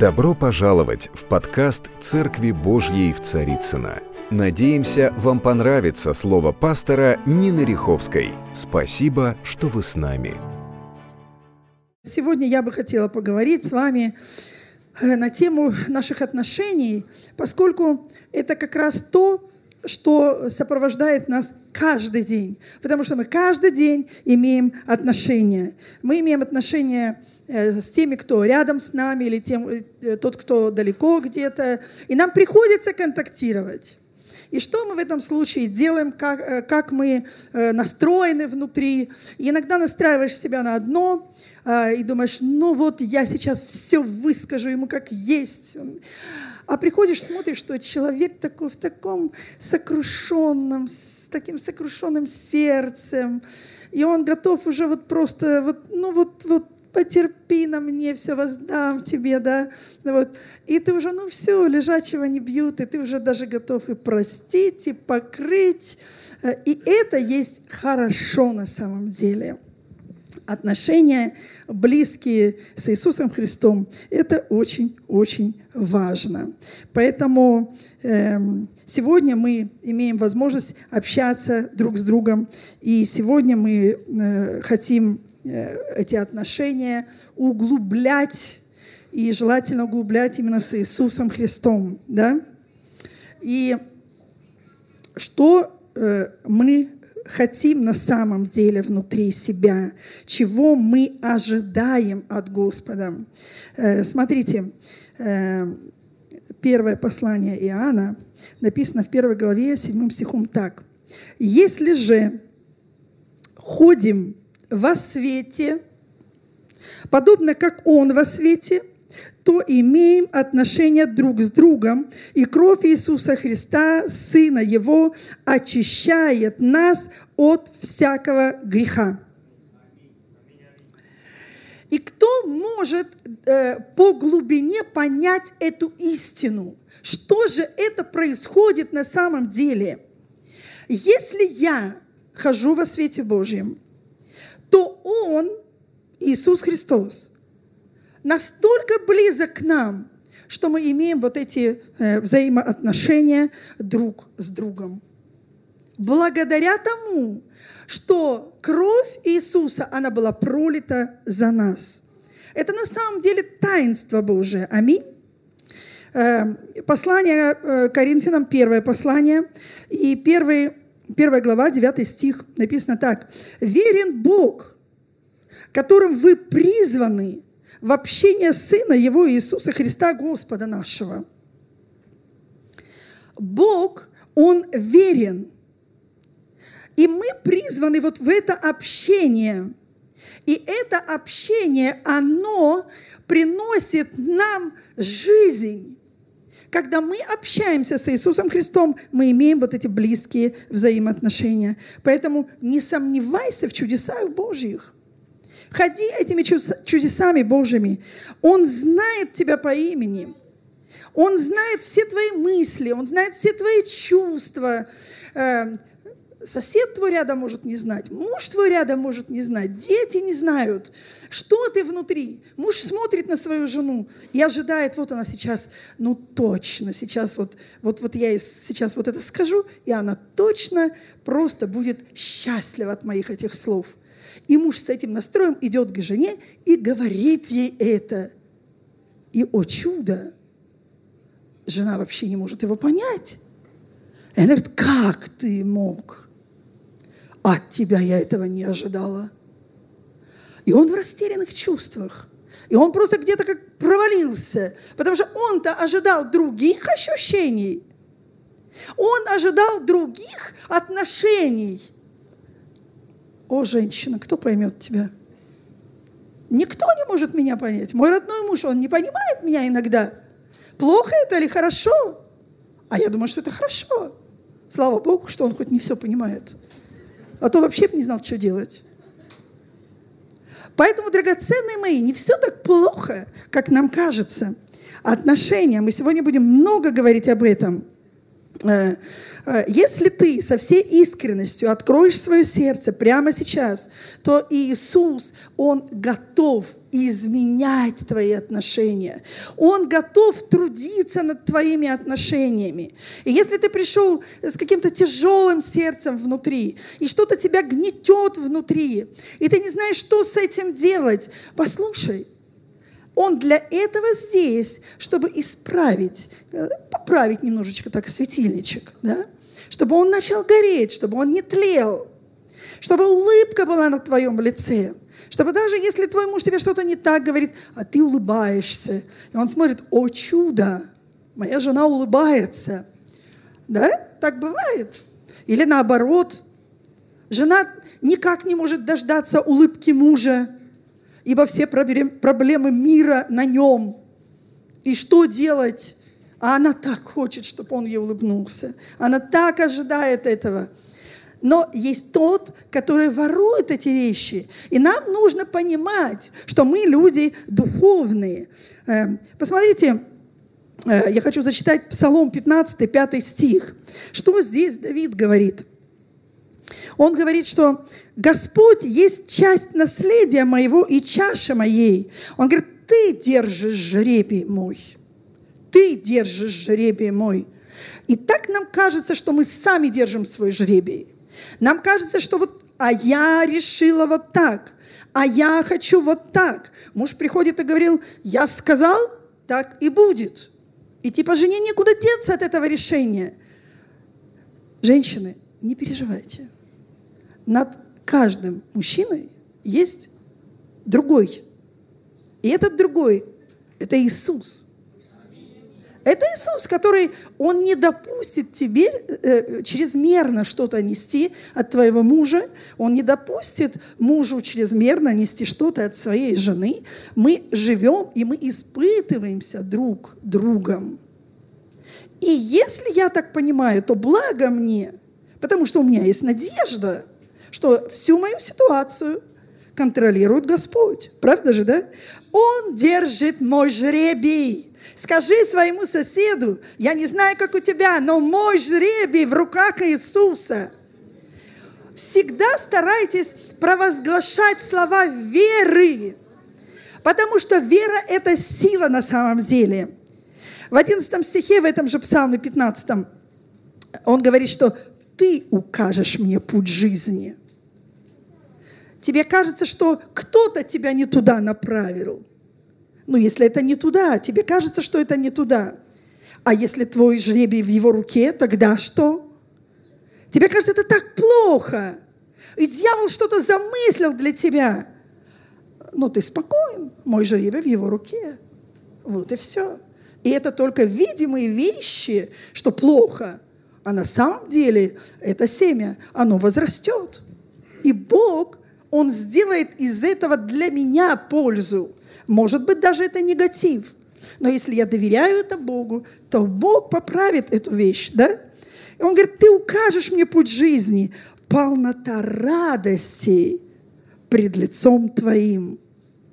Добро пожаловать в подкаст «Церкви Божьей в Царицына. Надеемся, вам понравится слово пастора Нины Риховской. Спасибо, что вы с нами. Сегодня я бы хотела поговорить с вами э, на тему наших отношений, поскольку это как раз то, что сопровождает нас каждый день. Потому что мы каждый день имеем отношения. Мы имеем отношения э, с теми, кто рядом с нами, или тем, э, тот, кто далеко где-то. И нам приходится контактировать. И что мы в этом случае делаем, как, э, как мы настроены внутри. И иногда настраиваешь себя на одно, и думаешь, ну вот я сейчас все выскажу ему как есть. А приходишь, смотришь, что человек такой в таком сокрушенном, с таким сокрушенным сердцем, и он готов уже вот просто, вот, ну вот, вот потерпи на мне, все воздам тебе, да, вот. И ты уже, ну все, лежачего не бьют, и ты уже даже готов и простить, и покрыть. И это есть хорошо на самом деле. Отношения близкие с Иисусом Христом, это очень-очень важно. Поэтому э, сегодня мы имеем возможность общаться друг с другом, и сегодня мы э, хотим э, эти отношения углублять, и желательно углублять именно с Иисусом Христом. Да? И что э, мы хотим на самом деле внутри себя, чего мы ожидаем от Господа. Э, смотрите, первое послание Иоанна написано в первой главе, седьмым стихом так. «Если же ходим во свете, подобно как Он во свете, то имеем отношение друг с другом, и кровь Иисуса Христа, Сына Его, очищает нас от всякого греха. И кто может э, по глубине понять эту истину? Что же это происходит на самом деле? Если я хожу во свете Божьем, то Он, Иисус Христос, настолько близок к нам, что мы имеем вот эти э, взаимоотношения друг с другом. Благодаря тому, что кровь Иисуса, она была пролита за нас. Это на самом деле таинство Божие. Аминь. Э, послание э, Коринфянам, первое послание, и первый, первая глава, 9 стих, написано так. «Верен Бог, которым вы призваны в общение Сына Его Иисуса Христа, Господа нашего. Бог, Он верен. И мы призваны вот в это общение. И это общение, оно приносит нам жизнь. Когда мы общаемся с Иисусом Христом, мы имеем вот эти близкие взаимоотношения. Поэтому не сомневайся в чудесах Божьих – Ходи этими чудесами Божьими. Он знает тебя по имени. Он знает все твои мысли, он знает все твои чувства. Сосед твой рядом может не знать, муж твой рядом может не знать, дети не знают, что ты внутри. Муж смотрит на свою жену и ожидает, вот она сейчас, ну точно, сейчас вот, вот, вот я сейчас вот это скажу, и она точно просто будет счастлива от моих этих слов. И муж с этим настроем идет к жене и говорит ей это. И, о чудо, жена вообще не может его понять. И она говорит, как ты мог? От тебя я этого не ожидала. И он в растерянных чувствах. И он просто где-то как провалился, потому что он-то ожидал других ощущений. Он ожидал других отношений – о, женщина, кто поймет тебя? Никто не может меня понять. Мой родной муж, он не понимает меня иногда. Плохо это или хорошо? А я думаю, что это хорошо. Слава Богу, что он хоть не все понимает. А то вообще бы не знал, что делать. Поэтому, драгоценные мои, не все так плохо, как нам кажется. Отношения, мы сегодня будем много говорить об этом. Э, если ты со всей искренностью откроешь свое сердце прямо сейчас, то Иисус, Он готов изменять твои отношения. Он готов трудиться над твоими отношениями. И если ты пришел с каким-то тяжелым сердцем внутри, и что-то тебя гнетет внутри, и ты не знаешь, что с этим делать, послушай, он для этого здесь, чтобы исправить, э, поправить немножечко так светильничек, да? чтобы он начал гореть, чтобы он не тлел, чтобы улыбка была на твоем лице, чтобы даже если твой муж тебе что-то не так говорит, а ты улыбаешься, и он смотрит, о чудо, моя жена улыбается. Да? Так бывает. Или наоборот, жена никак не может дождаться улыбки мужа, ибо все проблемы мира на нем. И что делать? А она так хочет, чтобы он ей улыбнулся. Она так ожидает этого. Но есть тот, который ворует эти вещи. И нам нужно понимать, что мы люди духовные. Э, посмотрите, э, я хочу зачитать Псалом 15, 5 стих. Что здесь Давид говорит? Он говорит, что Господь есть часть наследия моего и чаша моей. Он говорит, ты держишь жребий мой. Ты держишь жребий мой. И так нам кажется, что мы сами держим свой жребий. Нам кажется, что вот, а я решила вот так, а я хочу вот так. Муж приходит и говорил, я сказал, так и будет. И типа жене некуда деться от этого решения. Женщины, не переживайте. Над каждым мужчиной есть другой. И этот другой – это Иисус – это Иисус, который, Он не допустит тебе э, чрезмерно что-то нести от твоего мужа, Он не допустит мужу чрезмерно нести что-то от своей жены. Мы живем и мы испытываемся друг другом. И если я так понимаю, то благо мне, потому что у меня есть надежда, что всю мою ситуацию контролирует Господь. Правда же, да? Он держит мой жребий. Скажи своему соседу, я не знаю, как у тебя, но мой жребий в руках Иисуса. Всегда старайтесь провозглашать слова веры, потому что вера – это сила на самом деле. В 11 стихе, в этом же псалме 15, он говорит, что «ты укажешь мне путь жизни». Тебе кажется, что кто-то тебя не туда направил – ну, если это не туда, тебе кажется, что это не туда. А если твой жребий в его руке, тогда что? Тебе кажется, это так плохо. И дьявол что-то замыслил для тебя. Ну, ты спокоен, мой жребий в его руке. Вот и все. И это только видимые вещи, что плохо. А на самом деле это семя, оно возрастет. И Бог, Он сделает из этого для меня пользу. Может быть, даже это негатив. Но если я доверяю это Богу, то Бог поправит эту вещь, да? И он говорит, ты укажешь мне путь жизни, полнота радости пред лицом твоим.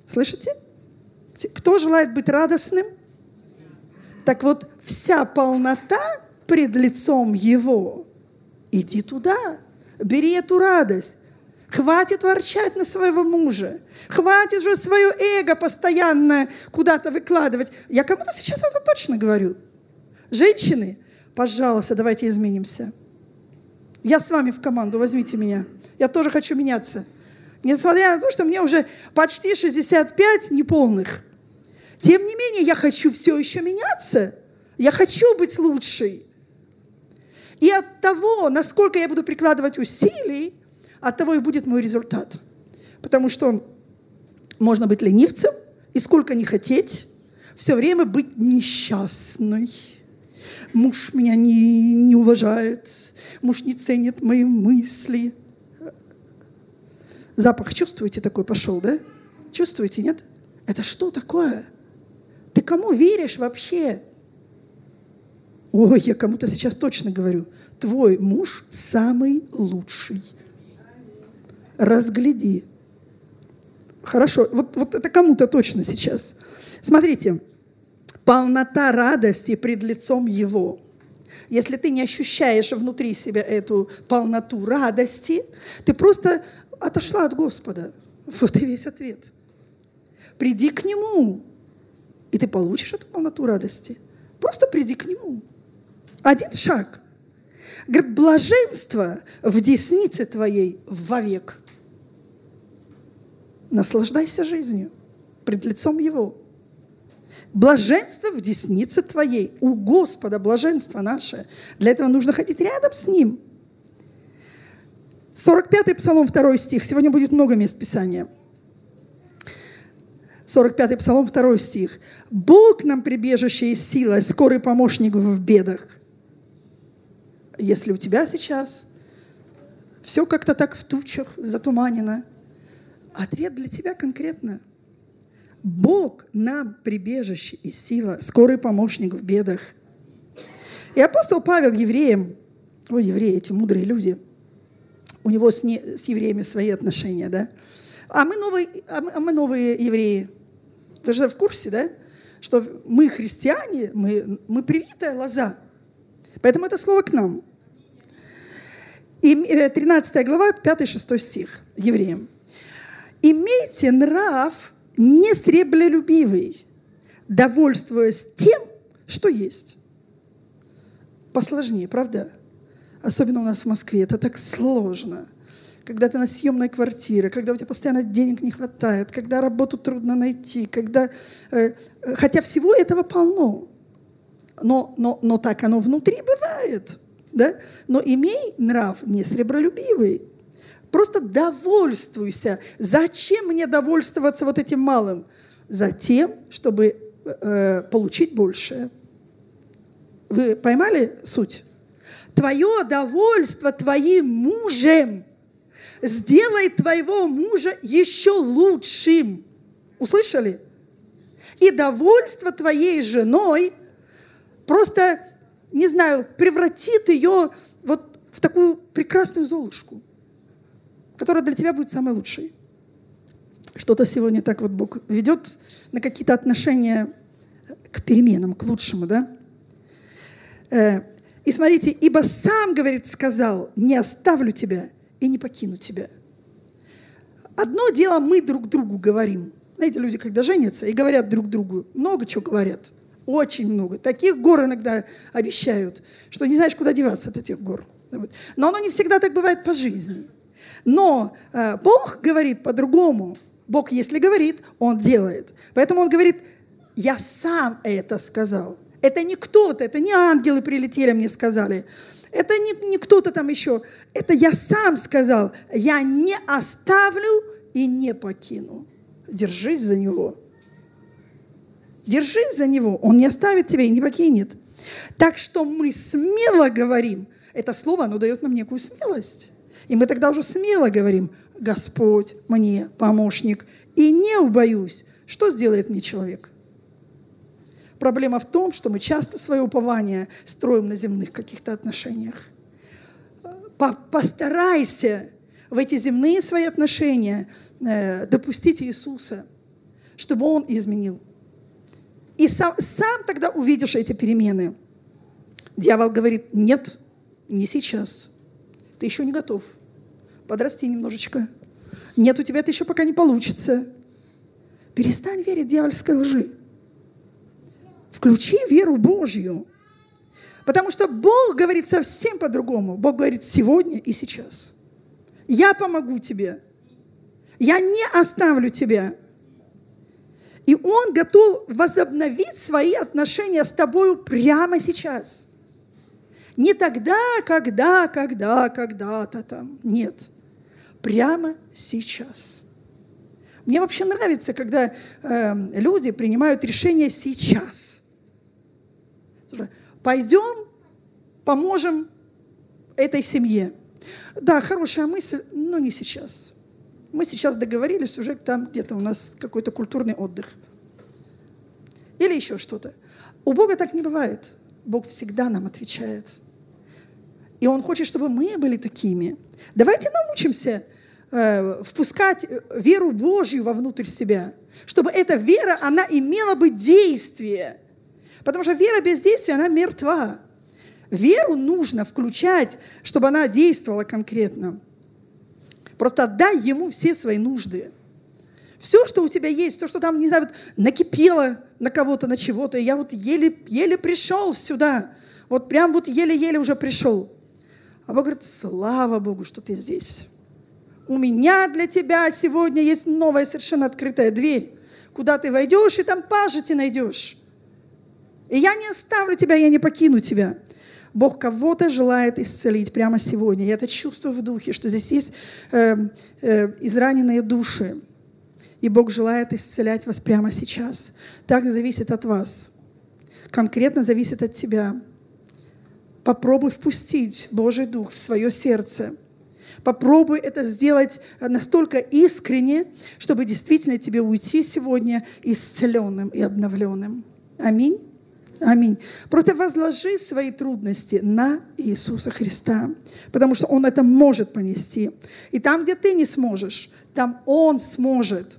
Слышите? Кто желает быть радостным? Так вот, вся полнота пред лицом Его. Иди туда, бери эту радость. Хватит ворчать на своего мужа. Хватит же свое эго постоянно куда-то выкладывать. Я кому-то сейчас это точно говорю. Женщины, пожалуйста, давайте изменимся. Я с вами в команду, возьмите меня. Я тоже хочу меняться. Несмотря на то, что мне уже почти 65 неполных. Тем не менее, я хочу все еще меняться. Я хочу быть лучшей. И от того, насколько я буду прикладывать усилий, от того и будет мой результат. Потому что можно быть ленивцем и сколько не хотеть, все время быть несчастной. Муж меня не, не уважает, муж не ценит мои мысли. Запах чувствуете такой пошел, да? Чувствуете, нет? Это что такое? Ты кому веришь вообще? Ой, я кому-то сейчас точно говорю. Твой муж самый лучший разгляди. Хорошо, вот, вот это кому-то точно сейчас. Смотрите, полнота радости пред лицом Его. если ты не ощущаешь внутри себя эту полноту радости, ты просто отошла от Господа. Вот и весь ответ. Приди к Нему, и ты получишь эту полноту радости. Просто приди к Нему. Один шаг. Говорит, блаженство в деснице твоей вовек. Наслаждайся жизнью пред лицом Его. Блаженство в деснице твоей. У Господа блаженство наше. Для этого нужно ходить рядом с Ним. 45-й Псалом, 2 стих. Сегодня будет много мест Писания. 45-й Псалом, 2 стих. «Бог нам прибежище и сила, скорый помощник в бедах». Если у тебя сейчас все как-то так в тучах затуманено, ответ для тебя конкретно. Бог нам прибежище и сила, скорый помощник в бедах. И апостол Павел евреям, о, евреи, эти мудрые люди, у него с, не, с евреями свои отношения, да? А мы новые, а мы, а мы новые евреи. Вы же в курсе, да? Что мы христиане, мы, мы привитая лоза. Поэтому это слово к нам. И 13 э, глава, 5-6 стих евреям. «Имейте нрав не стреблолюбивый, довольствуясь тем, что есть». Посложнее, правда? Особенно у нас в Москве. Это так сложно – когда ты на съемной квартире, когда у тебя постоянно денег не хватает, когда работу трудно найти, когда... Э, хотя всего этого полно. Но, но, но так оно внутри бывает. Да? Но имей нрав не сребролюбивый. Просто довольствуйся. Зачем мне довольствоваться вот этим малым? Затем, чтобы э, получить большее. Вы поймали суть? Твое довольство твоим мужем – сделай твоего мужа еще лучшим. Услышали? И довольство твоей женой просто, не знаю, превратит ее вот в такую прекрасную золушку, которая для тебя будет самой лучшей. Что-то сегодня так вот Бог ведет на какие-то отношения к переменам, к лучшему, да? Э, и смотрите, ибо сам, говорит, сказал, не оставлю тебя и не покину тебя. Одно дело мы друг другу говорим. Знаете, люди, когда женятся и говорят друг другу, много чего говорят. Очень много. Таких гор иногда обещают, что не знаешь, куда деваться от этих гор. Но оно не всегда так бывает по жизни. Но э, Бог говорит по-другому. Бог, если говорит, Он делает. Поэтому Он говорит, я сам это сказал. Это не кто-то, это не ангелы прилетели мне сказали. Это не, не кто-то там еще. Это я сам сказал. Я не оставлю и не покину. Держись за него. Держись за него. Он не оставит тебя и не покинет. Так что мы смело говорим. Это слово, оно дает нам некую смелость. И мы тогда уже смело говорим, Господь мне помощник, и не убоюсь. Что сделает мне человек? Проблема в том, что мы часто свое упование строим на земных каких-то отношениях. Постарайся в эти земные свои отношения э, допустить Иисуса, чтобы Он изменил. И сам, сам тогда увидишь эти перемены. Дьявол говорит, нет, не сейчас. Ты еще не готов. Подрасти немножечко. Нет, у тебя это еще пока не получится. Перестань верить дьявольской лжи. Включи веру Божью. Потому что Бог говорит совсем по-другому. Бог говорит сегодня и сейчас. Я помогу тебе. Я не оставлю тебя. И Он готов возобновить свои отношения с тобою прямо сейчас. Не тогда, когда, когда, когда-то там. Нет. Прямо сейчас. Мне вообще нравится, когда э, люди принимают решение сейчас. Пойдем, поможем этой семье. Да, хорошая мысль, но не сейчас. Мы сейчас договорились уже там где-то у нас какой-то культурный отдых. Или еще что-то. У Бога так не бывает. Бог всегда нам отвечает. И Он хочет, чтобы мы были такими. Давайте научимся Э, впускать веру Божью вовнутрь себя, чтобы эта вера, она имела бы действие. Потому что вера без действия, она мертва. Веру нужно включать, чтобы она действовала конкретно. Просто отдай ему все свои нужды. Все, что у тебя есть, все, что там, не знаю, вот накипело на кого-то, на чего-то. Я вот еле, еле пришел сюда. Вот прям вот еле-еле уже пришел. А Бог говорит, слава Богу, что ты здесь. У меня для тебя сегодня есть новая совершенно открытая дверь, куда ты войдешь, и там пажи ты найдешь. И я не оставлю тебя, я не покину тебя. Бог кого-то желает исцелить прямо сегодня. Я это чувствую в духе, что здесь есть э, э, израненные души. И Бог желает исцелять вас прямо сейчас. Так зависит от вас. Конкретно зависит от тебя. Попробуй впустить Божий Дух в свое сердце. Попробуй это сделать настолько искренне, чтобы действительно тебе уйти сегодня исцеленным и обновленным. Аминь. Аминь. Просто возложи свои трудности на Иисуса Христа, потому что Он это может понести. И там, где ты не сможешь, там Он сможет.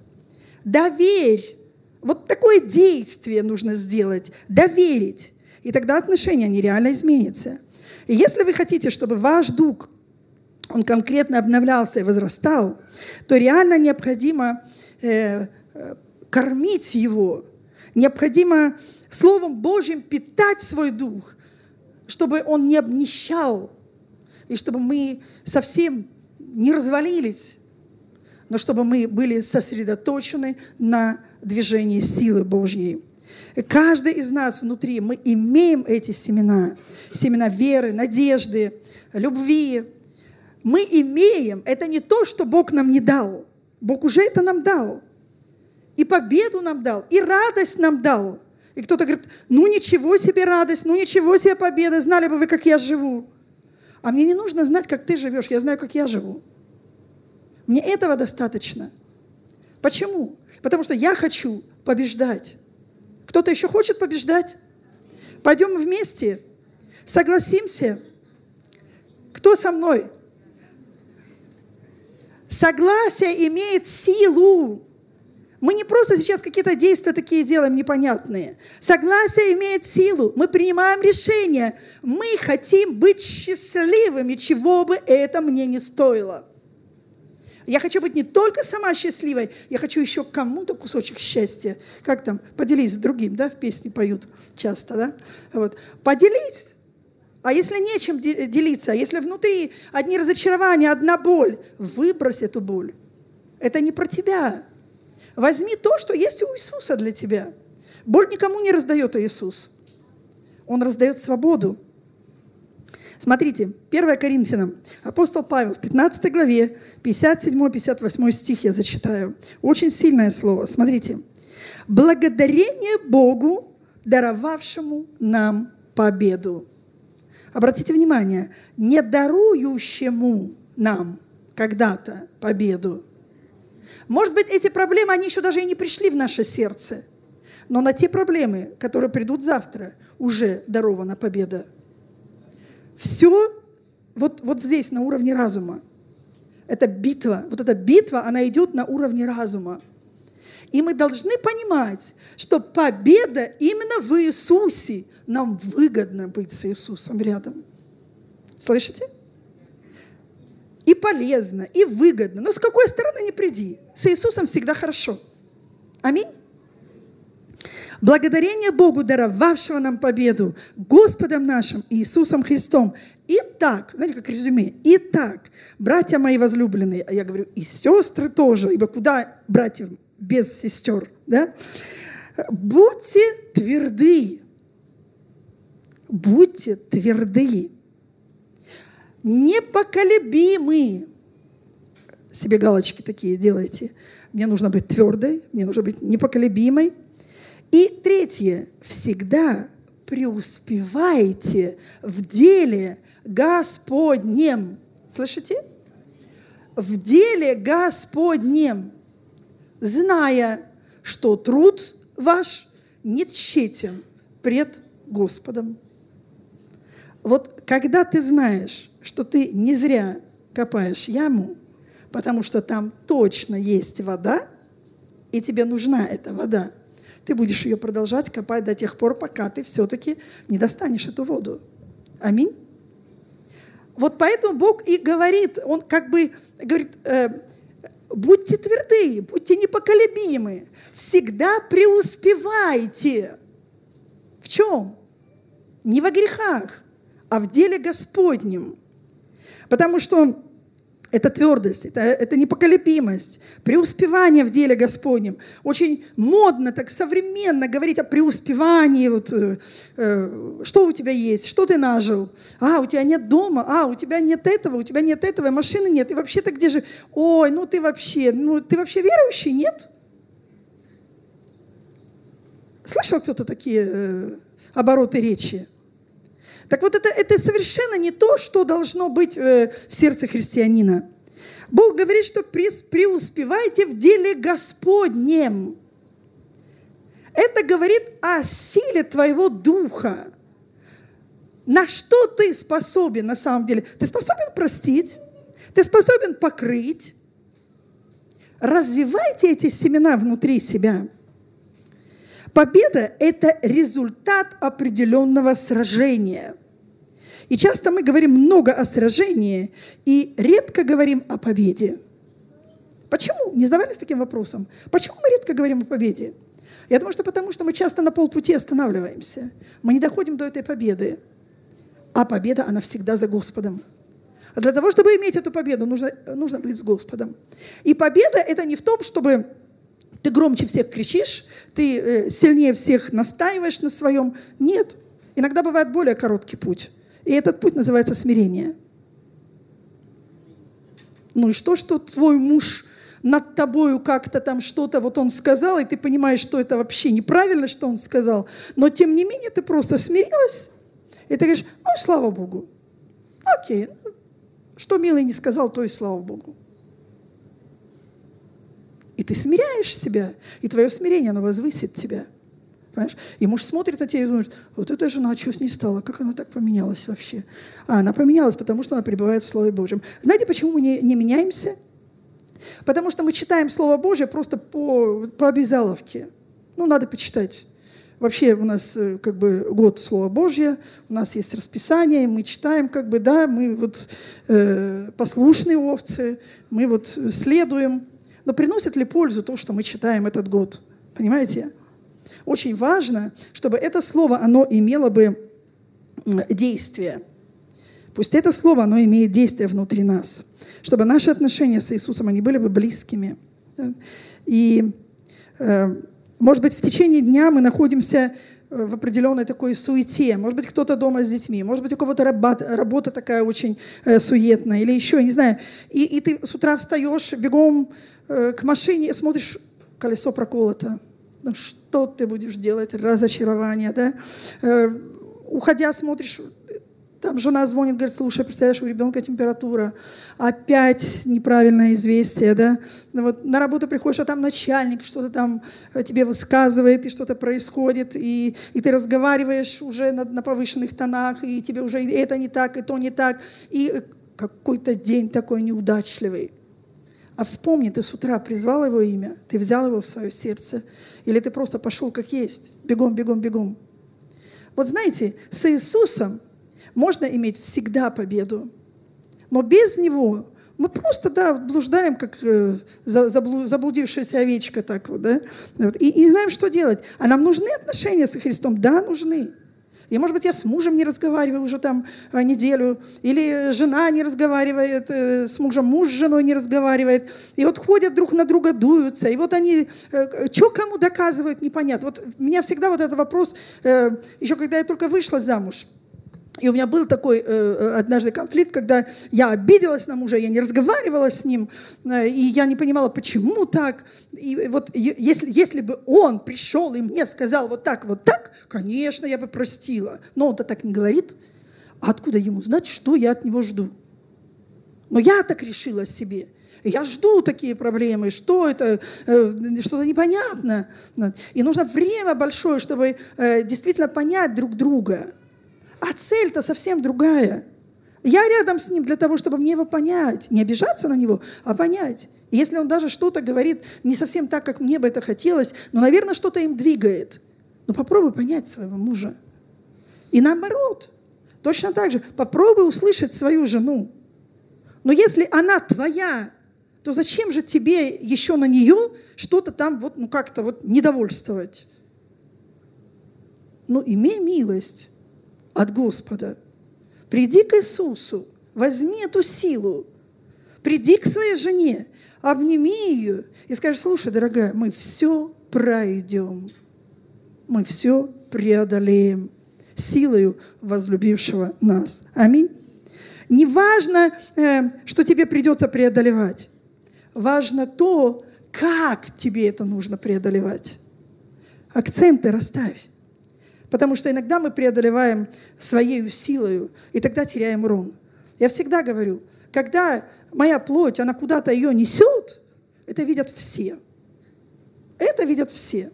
Доверь. Вот такое действие нужно сделать. Доверить. И тогда отношения, они реально изменятся. И если вы хотите, чтобы ваш дух, он конкретно обновлялся и возрастал, то реально необходимо э, э, кормить его, необходимо Словом Божьим питать свой дух, чтобы он не обнищал, и чтобы мы совсем не развалились, но чтобы мы были сосредоточены на движении силы Божьей. Каждый из нас внутри, мы имеем эти семена, семена веры, надежды, любви. Мы имеем, это не то, что Бог нам не дал. Бог уже это нам дал. И победу нам дал, и радость нам дал – и кто-то говорит, ну ничего себе радость, ну ничего себе победа, знали бы вы, как я живу. А мне не нужно знать, как ты живешь, я знаю, как я живу. Мне этого достаточно. Почему? Потому что я хочу побеждать. Кто-то еще хочет побеждать? Пойдем вместе. Согласимся. Кто со мной? Согласие имеет силу. Мы не просто сейчас какие-то действия такие делаем непонятные. Согласие имеет силу. Мы принимаем решение. Мы хотим быть счастливыми, чего бы это мне не стоило. Я хочу быть не только сама счастливой, я хочу еще кому-то кусочек счастья. Как там, поделись с другим, да, в песне поют часто, да? Вот. Поделись. А если нечем делиться, если внутри одни разочарования, одна боль, выбрось эту боль. Это не про тебя. Возьми то, что есть у Иисуса для тебя. Боль никому не раздает Иисус. Он раздает свободу. Смотрите, 1 Коринфянам, апостол Павел в 15 главе, 57-58 стих я зачитаю. Очень сильное слово. Смотрите. «Благодарение Богу, даровавшему нам победу». Обратите внимание, не дарующему нам когда-то победу, может быть, эти проблемы, они еще даже и не пришли в наше сердце. Но на те проблемы, которые придут завтра, уже дарована победа. Все вот, вот здесь, на уровне разума. Это битва. Вот эта битва, она идет на уровне разума. И мы должны понимать, что победа именно в Иисусе. Нам выгодно быть с Иисусом рядом. Слышите? и полезно, и выгодно. Но с какой стороны не приди, с Иисусом всегда хорошо. Аминь. Благодарение Богу, даровавшего нам победу, Господом нашим Иисусом Христом. Итак, знаете, как резюме, итак, братья мои возлюбленные, а я говорю, и сестры тоже, ибо куда братьев без сестер, да? Будьте тверды, будьте тверды непоколебимы. Себе галочки такие делайте. Мне нужно быть твердой, мне нужно быть непоколебимой. И третье, всегда преуспевайте в деле Господнем. Слышите? В деле Господнем, зная, что труд ваш не тщетен пред Господом. Вот когда ты знаешь, что ты не зря копаешь яму, потому что там точно есть вода, и тебе нужна эта вода. Ты будешь ее продолжать копать до тех пор, пока ты все-таки не достанешь эту воду. Аминь. Вот поэтому Бог и говорит, Он как бы говорит, э, будьте тверды, будьте непоколебимы, всегда преуспевайте. В чем? Не во грехах, а в деле Господнем. Потому что это твердость, это, это непоколебимость, преуспевание в деле Господнем. Очень модно, так современно говорить о преуспевании. Вот, э, э, что у тебя есть, что ты нажил? А, у тебя нет дома, а, у тебя нет этого, у тебя нет этого, машины нет. И вообще-то где же? Ой, ну ты вообще, ну ты вообще верующий, нет? Слышал кто-то такие э, обороты речи? Так вот, это, это совершенно не то, что должно быть э, в сердце христианина. Бог говорит, что преуспевайте в деле Господнем. Это говорит о силе твоего духа. На что ты способен на самом деле? Ты способен простить, ты способен покрыть. Развивайте эти семена внутри себя. Победа – это результат определенного сражения. И часто мы говорим много о сражении и редко говорим о победе. Почему? Не задавались таким вопросом? Почему мы редко говорим о победе? Я думаю, что потому что мы часто на полпути останавливаемся. Мы не доходим до этой победы. А победа, она всегда за Господом. А для того, чтобы иметь эту победу, нужно, нужно быть с Господом. И победа – это не в том, чтобы ты громче всех кричишь, ты э, сильнее всех настаиваешь на своем. Нет. Иногда бывает более короткий путь. И этот путь называется смирение. Ну и что, что твой муж над тобою как-то там что-то вот он сказал, и ты понимаешь, что это вообще неправильно, что он сказал, но тем не менее ты просто смирилась, и ты говоришь, ну, слава Богу. Окей, что милый не сказал, то и слава Богу. И ты смиряешь себя, и твое смирение, оно возвысит тебя – Понимаешь? И муж смотрит на тебя и думает, вот эта жена что с ней стала, как она так поменялась вообще? А она поменялась, потому что она пребывает в Слове Божьем. Знаете, почему мы не, не меняемся? Потому что мы читаем Слово Божье просто по, по обязаловке. Ну, надо почитать. Вообще у нас э, как бы год Слова Божье, у нас есть расписание, мы читаем, как бы, да, мы вот э, послушные овцы, мы вот следуем. Но приносит ли пользу то, что мы читаем этот год? Понимаете? Очень важно, чтобы это слово, оно имело бы действие. Пусть это слово, оно имеет действие внутри нас. Чтобы наши отношения с Иисусом, они были бы близкими. И, э, может быть, в течение дня мы находимся э, в определенной такой суете. Может быть, кто-то дома с детьми, может быть, у кого-то работа, такая очень э, суетная, или еще, не знаю. И, и ты с утра встаешь, бегом к машине, смотришь, колесо проколото. Ну что ты будешь делать? Разочарование, да? Э, уходя, смотришь, там жена звонит, говорит, слушай, представляешь, у ребенка температура, опять неправильное известие, да? Ну, вот на работу приходишь, а там начальник что-то там э, тебе высказывает, и что-то происходит, и, и ты разговариваешь уже на, на повышенных тонах, и тебе уже это не так, и то не так, и какой-то день такой неудачливый. А вспомни, ты с утра призвал его имя, ты взял его в свое сердце – или ты просто пошел как есть, бегом, бегом, бегом. Вот знаете, с Иисусом можно иметь всегда победу, но без Него мы просто, да, блуждаем, как э, заблудившаяся овечка так вот, да, и, не знаем, что делать. А нам нужны отношения с Христом? Да, нужны. И, может быть, я с мужем не разговариваю уже там э, неделю, или жена не разговаривает э, с мужем, муж с женой не разговаривает. И вот ходят друг на друга, дуются. И вот они, э, что кому доказывают, непонятно. Вот меня всегда вот этот вопрос, еще когда я только вышла замуж, и у меня был такой э, однажды конфликт, когда я обиделась на мужа, я не разговаривала с ним, э, и я не понимала, почему так. И вот если, если бы он пришел и мне сказал вот так, вот так, конечно, я бы простила. Но он-то так не говорит. А откуда ему знать, что я от него жду? Но я так решила себе. Я жду такие проблемы, что это, э, что-то непонятно. И нужно время большое, чтобы э, действительно понять друг друга. А цель-то совсем другая. Я рядом с ним для того, чтобы мне его понять. Не обижаться на него, а понять. Если он даже что-то говорит не совсем так, как мне бы это хотелось, но, наверное, что-то им двигает – но попробуй понять своего мужа. И наоборот, Точно так же попробуй услышать свою жену. Но если она твоя, то зачем же тебе еще на нее что-то там вот, ну как-то вот недовольствовать? Ну, имей милость от Господа. Приди к Иисусу, возьми эту силу, приди к своей жене, обними ее и скажи, слушай, дорогая, мы все пройдем, мы все преодолеем силою возлюбившего нас. Аминь. Не важно, э, что тебе придется преодолевать. Важно то, как тебе это нужно преодолевать. Акценты расставь. Потому что иногда мы преодолеваем своей силой, и тогда теряем урон. Я всегда говорю, когда моя плоть, она куда-то ее несет, это видят все. Это видят все.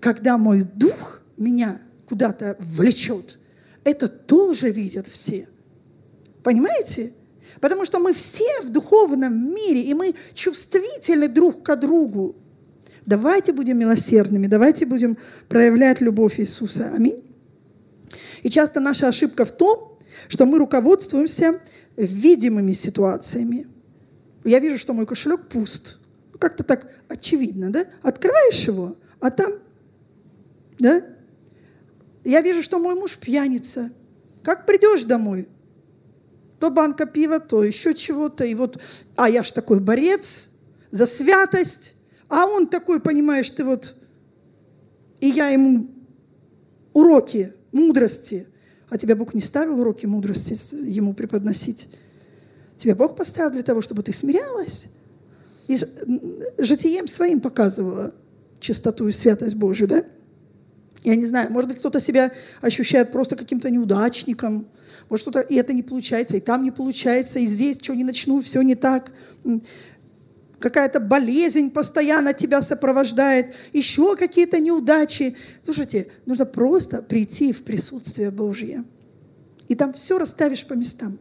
Когда мой дух меня куда-то влечет, это тоже видят все. Понимаете? Потому что мы все в духовном мире, и мы чувствительны друг к другу. Давайте будем милосердными, давайте будем проявлять любовь Иисуса. Аминь. И часто наша ошибка в том, что мы руководствуемся видимыми ситуациями. Я вижу, что мой кошелек пуст. Как-то так очевидно, да? Открываешь его, а там, да? Я вижу, что мой муж пьяница. Как придешь домой? То банка пива, то еще чего-то. И вот, а я ж такой борец за святость. А он такой, понимаешь, ты вот... И я ему уроки мудрости. А тебя Бог не ставил уроки мудрости ему преподносить. Тебя Бог поставил для того, чтобы ты смирялась. И житием своим показывала чистоту и святость Божью, да? Я не знаю, может быть, кто-то себя ощущает просто каким-то неудачником, может, что-то и это не получается, и там не получается, и здесь что не начну, все не так. Какая-то болезнь постоянно тебя сопровождает, еще какие-то неудачи. Слушайте, нужно просто прийти в присутствие Божье. И там все расставишь по местам.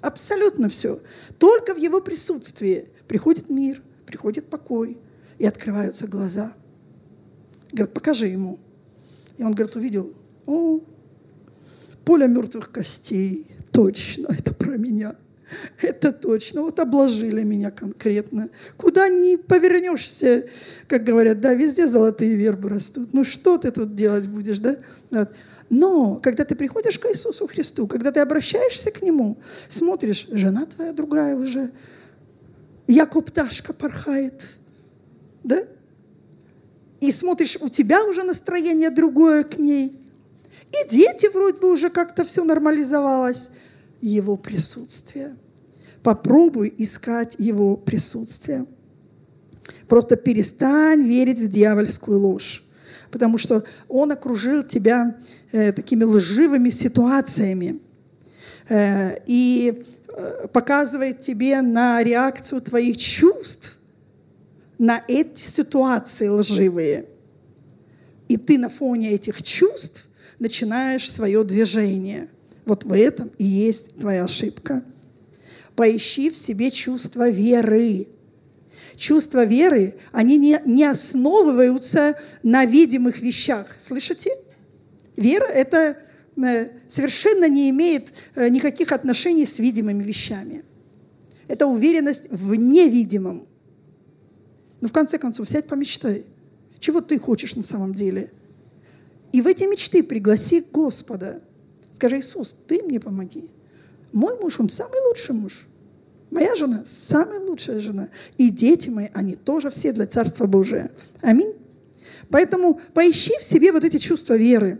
Абсолютно все. Только в Его присутствии приходит мир, приходит покой, и открываются глаза. Говорят, покажи ему. И он, говорит, увидел, о, поле мертвых костей, точно, это про меня. Это точно, вот обложили меня конкретно. Куда ни повернешься, как говорят, да, везде золотые вербы растут. Ну что ты тут делать будешь, да? Но когда ты приходишь к Иисусу Христу, когда ты обращаешься к Нему, смотришь, жена твоя другая уже, Яков пташка порхает, да? и смотришь, у тебя уже настроение другое к ней. И дети вроде бы уже как-то все нормализовалось. Его присутствие. Попробуй искать его присутствие. Просто перестань верить в дьявольскую ложь. Потому что он окружил тебя э, такими лживыми ситуациями. Э, и э, показывает тебе на реакцию твоих чувств на эти ситуации лживые. И ты на фоне этих чувств начинаешь свое движение. Вот в этом и есть твоя ошибка. Поищи в себе чувство веры. Чувства веры, они не, не основываются на видимых вещах. Слышите? Вера – это э, совершенно не имеет э, никаких отношений с видимыми вещами. Это уверенность в невидимом. Ну, в конце концов, сядь помечтай. Чего ты хочешь на самом деле? И в эти мечты пригласи Господа. Скажи, Иисус, ты мне помоги. Мой муж, он самый лучший муж. Моя жена – самая лучшая жена. И дети мои, они тоже все для Царства Божия. Аминь. Поэтому поищи в себе вот эти чувства веры.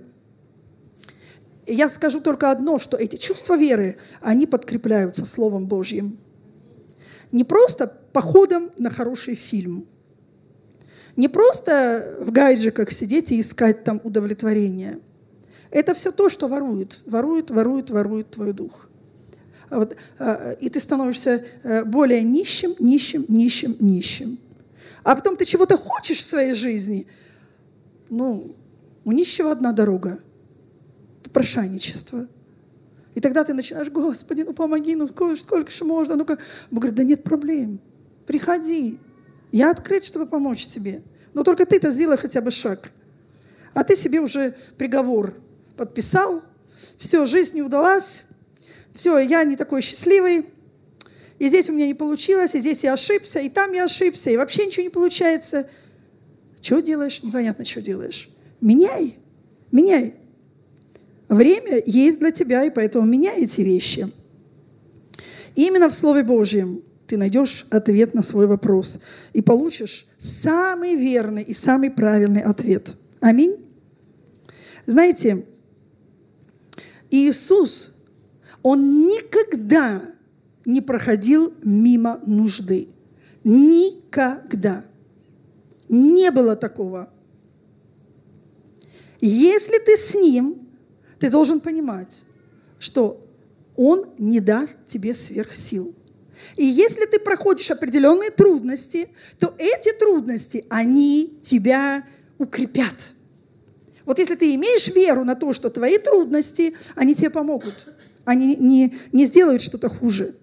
И я скажу только одно, что эти чувства веры, они подкрепляются Словом Божьим. Не просто походом на хороший фильм. Не просто в гайджиках сидеть и искать там удовлетворение. Это все то, что ворует, ворует, ворует, ворует твой дух. А вот, а, и ты становишься э, более нищим, нищим, нищим, нищим. А потом ты чего-то хочешь в своей жизни. Ну, у нищего одна дорога. Это прошайничество. И тогда ты начинаешь, Господи, ну помоги, ну сколько, сколько же можно? Ну-ка. Бог говорит, да нет проблем. Приходи. Я открыт, чтобы помочь тебе. Но только ты-то сделай хотя бы шаг. А ты себе уже приговор подписал, все, жизнь не удалась, все, я не такой счастливый, и здесь у меня не получилось, и здесь я ошибся, и там я ошибся, и вообще ничего не получается. Что делаешь? Непонятно, что делаешь. Меняй, меняй. Время есть для тебя, и поэтому меняй эти вещи. Именно в Слове Божьем ты найдешь ответ на свой вопрос и получишь самый верный и самый правильный ответ. Аминь. Знаете, Иисус, Он никогда не проходил мимо нужды. Никогда. Не было такого. Если ты с Ним, ты должен понимать, что Он не даст тебе сверхсил. И если ты проходишь определенные трудности, то эти трудности, они тебя укрепят. Вот если ты имеешь веру на то, что твои трудности, они тебе помогут. Они не, не сделают что-то хуже.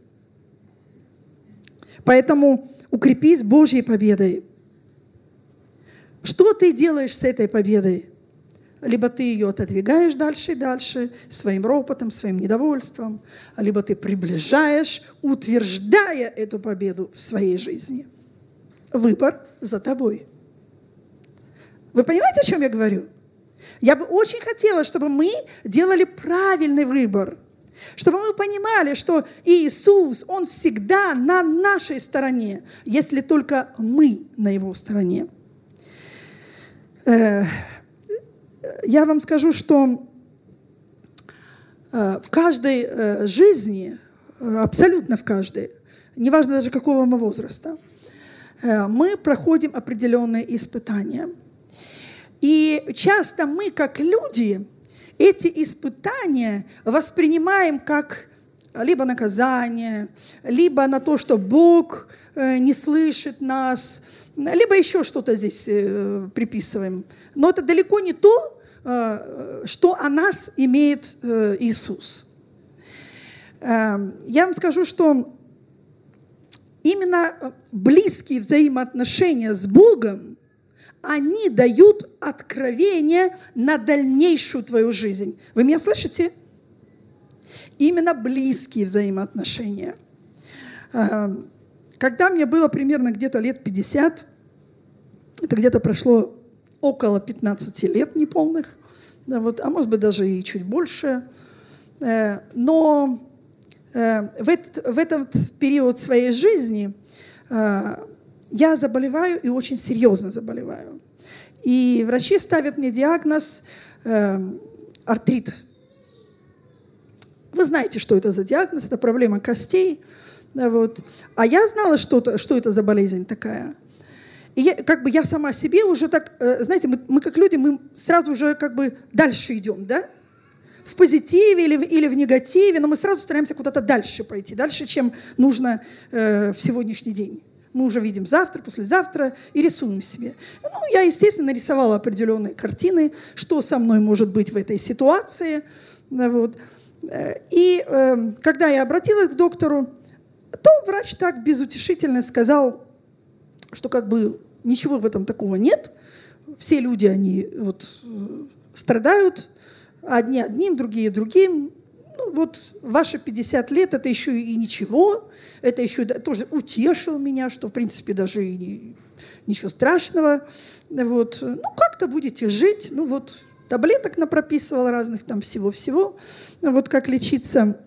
Поэтому укрепись Божьей победой. Что ты делаешь с этой победой? Либо ты ее отодвигаешь дальше и дальше своим ропотом, своим недовольством, либо ты приближаешь, утверждая эту победу в своей жизни. Выбор за тобой. Вы понимаете, о чем я говорю? Я бы очень хотела, чтобы мы делали правильный выбор. Чтобы мы понимали, что Иисус, Он всегда на нашей стороне, если только мы на Его стороне. Э, я вам скажу, что э, в каждой э, жизни, абсолютно в каждой, неважно даже какого мы возраста, мы проходим определенные испытания. И часто мы, как люди, эти испытания воспринимаем как либо наказание, либо на то, что Бог э, не слышит нас, либо еще что-то здесь э, приписываем. Но это далеко не то, э, что о нас имеет Иисус. Я вам скажу, что именно близкие взаимоотношения с Богом они дают откровение на дальнейшую твою жизнь. Вы меня слышите? Именно близкие взаимоотношения. А, когда мне было примерно где-то лет 50, это где-то прошло около 15 лет неполных, да, вот, а может быть даже и чуть больше, э, но э, в этот, в этот период своей жизни э, я заболеваю и очень серьезно заболеваю. И врачи ставят мне диагноз э, артрит. Вы знаете, что это за диагноз, это проблема костей. Да, вот. А я знала, что, что это за болезнь такая. И я, как бы я сама себе уже так, э, знаете, мы, мы как люди, мы сразу уже как бы дальше идем, да? В позитиве или, или в негативе, но мы сразу стараемся куда-то дальше пойти, дальше, чем нужно э, в сегодняшний день мы уже видим завтра, послезавтра и рисуем себе. Ну, я, естественно, нарисовала определенные картины, что со мной может быть в этой ситуации. Вот. И э, когда я обратилась к доктору, то врач так безутешительно сказал, что как бы ничего в этом такого нет. Все люди, они вот э, страдают, одни одним, другие другим. Вот ваши 50 лет – это еще и ничего это еще тоже утешил меня, что, в принципе, даже и не, ничего страшного. Вот. Ну, как-то будете жить. Ну, вот таблеток напрописывал разных там всего-всего. Вот как лечиться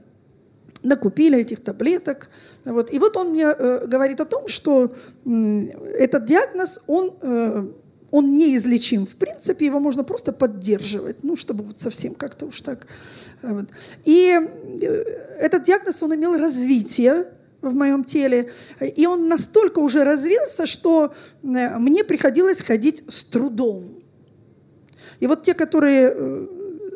накупили этих таблеток. Вот. И вот он мне э, говорит о том, что э, этот диагноз, он, э, он неизлечим. В принципе, его можно просто поддерживать, ну, чтобы вот совсем как-то уж так. Вот. И э, этот диагноз, он имел развитие в моем теле. И он настолько уже развился, что э, мне приходилось ходить с трудом. И вот те, которые э,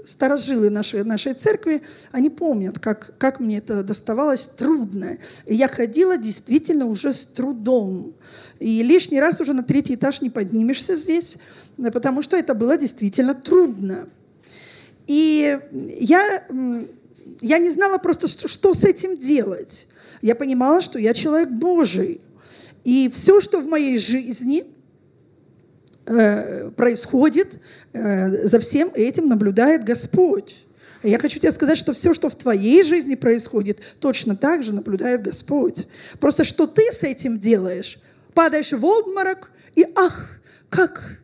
старожилы нашей, нашей церкви, они помнят, как, как мне это доставалось трудно. И я ходила действительно уже с трудом. И лишний раз уже на третий этаж не поднимешься здесь, потому что это было действительно трудно. И я, я не знала просто, что, что с этим делать я понимала, что я человек Божий. И все, что в моей жизни происходит, э, за всем этим наблюдает Господь. Я хочу тебе сказать, что все, что в твоей жизни происходит, точно так же наблюдает Господь. Просто что ты с этим делаешь? Падаешь в обморок и ах, как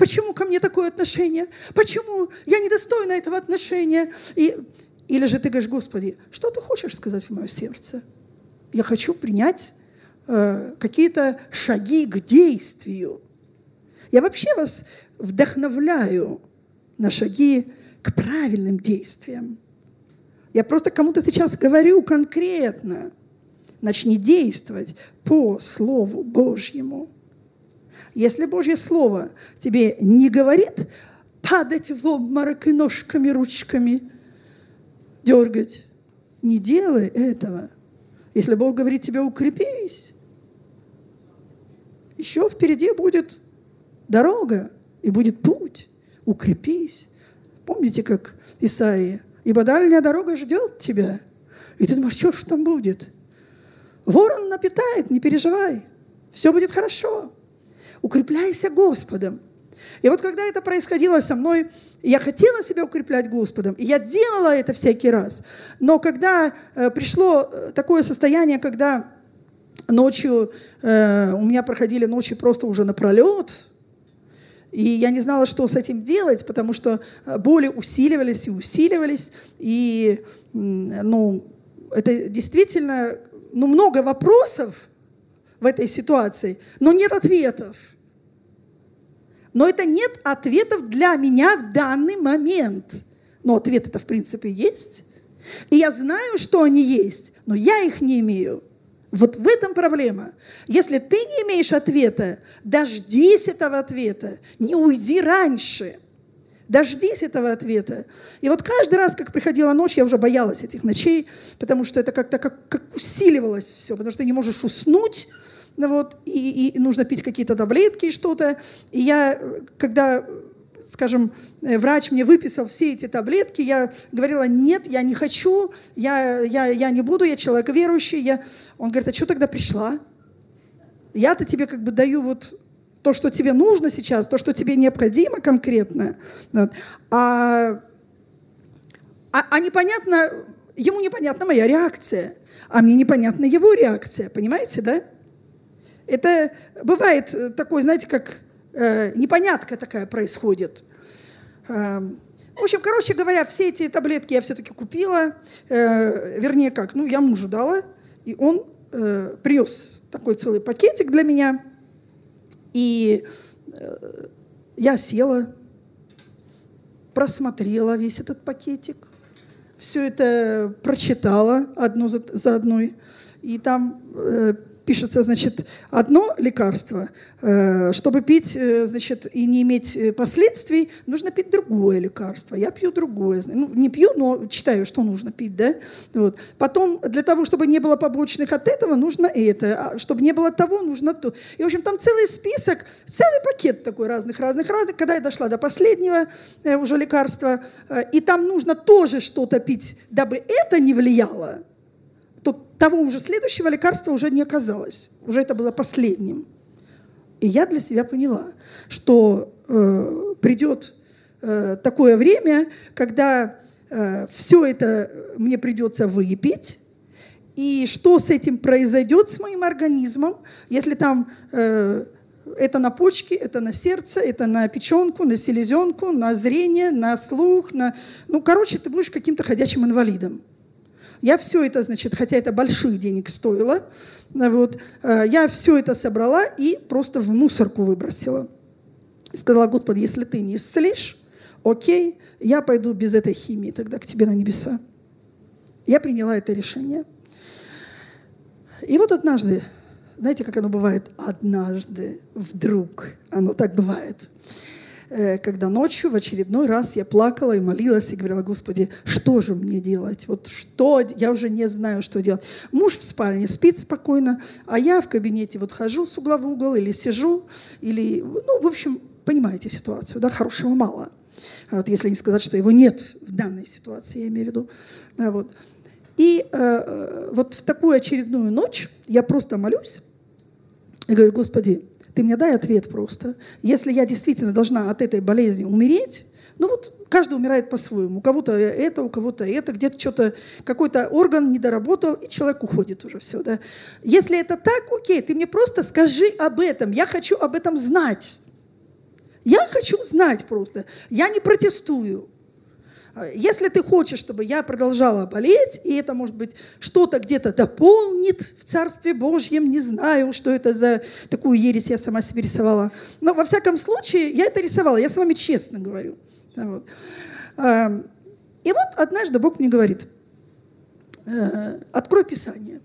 Почему ко мне такое отношение? Почему я недостойна этого отношения? И, или же ты говоришь, Господи, что ты хочешь сказать в мое сердце? Я хочу принять э, какие-то шаги к действию. Я вообще вас вдохновляю на шаги к правильным действиям. Я просто кому-то сейчас говорю конкретно. Начни действовать по Слову Божьему. Если Божье Слово тебе не говорит падать в обморок и ножками, ручками дергать, не делай этого. Если Бог говорит тебе укрепись, еще впереди будет дорога и будет путь. Укрепись. Помните, как Исаия? Ибо дальняя дорога ждет тебя. И ты думаешь, что ж там будет? Ворон напитает, не переживай. Все будет хорошо укрепляйся Господом. И вот когда это происходило со мной, я хотела себя укреплять Господом, и я делала это всякий раз. Но когда э, пришло э, такое состояние, когда ночью, э, у меня проходили ночи просто уже напролет, и я не знала, что с этим делать, потому что э, боли усиливались и усиливались, и ну, это действительно ну, много вопросов, в этой ситуации, но нет ответов. Но это нет ответов для меня в данный момент. Но ответы-то, в принципе, есть. И я знаю, что они есть, но я их не имею. Вот в этом проблема. Если ты не имеешь ответа, дождись этого ответа, не уйди раньше. Дождись этого ответа. И вот каждый раз, как приходила ночь, я уже боялась этих ночей, потому что это как-то как, как усиливалось все, потому что ты не можешь уснуть, ну вот, и, и нужно пить какие-то таблетки и что-то. И я, когда скажем, э, врач мне выписал все эти таблетки, я говорила, нет, я не хочу, я, я, я не буду, я человек верующий. Я... Он говорит, а что тогда пришла? Я-то тебе как бы даю вот то, что тебе нужно сейчас, то, что тебе необходимо конкретно. Вот. А, а, а непонятно, ему непонятна моя реакция, а мне непонятна его реакция, понимаете, да? Это бывает э, такой, знаете, как э, непонятка такая происходит. Э, в общем, короче говоря, все эти таблетки я все-таки купила. Э, вернее, как, ну, я мужу дала, и он э, привез такой целый пакетик для меня. И я села, просмотрела весь этот пакетик, все это прочитала одну за, одной. И там пишется, значит, одно лекарство. Э, чтобы пить, э, значит, и не иметь э, последствий, нужно пить другое лекарство. Я пью другое. Ну, не пью, но читаю, что нужно пить, да? Вот. Потом, для того, чтобы не было побочных от этого, нужно это. А чтобы не было того, нужно то. И, в общем, там целый список, целый пакет такой разных-разных-разных. Когда я дошла до последнего уже лекарства, и там нужно тоже что-то пить, дабы это не влияло того уже следующего лекарства уже не оказалось. Уже это было последним. И я для себя поняла, что э, придет э, такое время, когда э, все это мне придется выпить, и что с этим произойдет с моим организмом, если там э, это на почки, это на сердце, это на печенку, на селезенку, на зрение, на слух, на... Ну, короче, ты будешь каким-то ходячим инвалидом. Я все это, значит, хотя это больших денег стоило, вот, э, я все это собрала и просто в мусорку выбросила. Сказала, Господи, если ты не исцелишь, окей, я пойду без этой химии тогда к тебе на небеса. Я приняла это решение. И вот однажды, знаете, как оно бывает? Однажды, вдруг, оно так бывает – Э, когда ночью в очередной раз я плакала и молилась и говорила, Господи, что же мне делать? Вот что? Я уже не знаю, что делать. Муж в спальне спит спокойно, а я в кабинете вот хожу с угла в угол или сижу, или, ну, в общем, понимаете ситуацию, да, хорошего мало. Вот, если не сказать, что его нет в данной ситуации, я имею в виду. Да, вот. И э, э вот в такую очередную ночь я просто молюсь и говорю, Господи, ты мне дай ответ просто. Если я действительно должна от этой болезни умереть, Ну вот каждый умирает по-своему. У кого-то это, у кого-то это, где-то что-то, какой-то орган не доработал, и человек уходит уже все. Да? Если это так, окей, ты мне просто скажи об этом. Я хочу об этом знать. Я хочу знать просто. Я не протестую. Если ты хочешь, чтобы я продолжала болеть, и это, может быть, что-то где-то дополнит в Царстве Божьем, не знаю, что это за такую ересь я сама себе рисовала. Но, во всяком случае, я это рисовала, я с вами честно говорю. Вот. И вот однажды Бог мне говорит, «Э, открой Писание.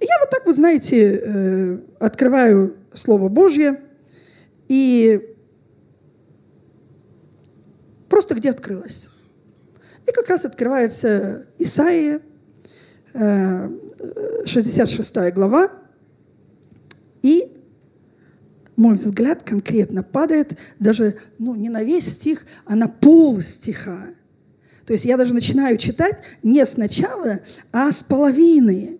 И я вот так вот, знаете, э, открываю Слово Божье, и просто где открылась. И как раз открывается Исаия, 66 э, глава, и мой взгляд конкретно падает даже ну, не на весь стих, а на пол стиха. То есть я даже начинаю читать не сначала, а с половины.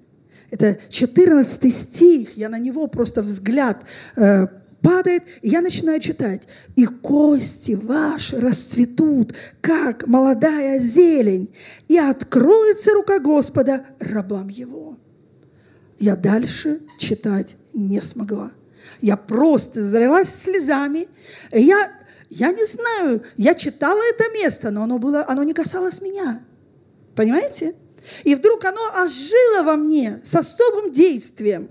Это 14 стих, я на него просто взгляд э, падает, и я начинаю читать. «И кости ваши расцветут, как молодая зелень, и откроется рука Господа рабам его». Я дальше читать не смогла. Я просто залилась слезами. Я, я не знаю, я читала это место, но оно, было, оно не касалось меня. Понимаете? И вдруг оно ожило во мне с особым действием.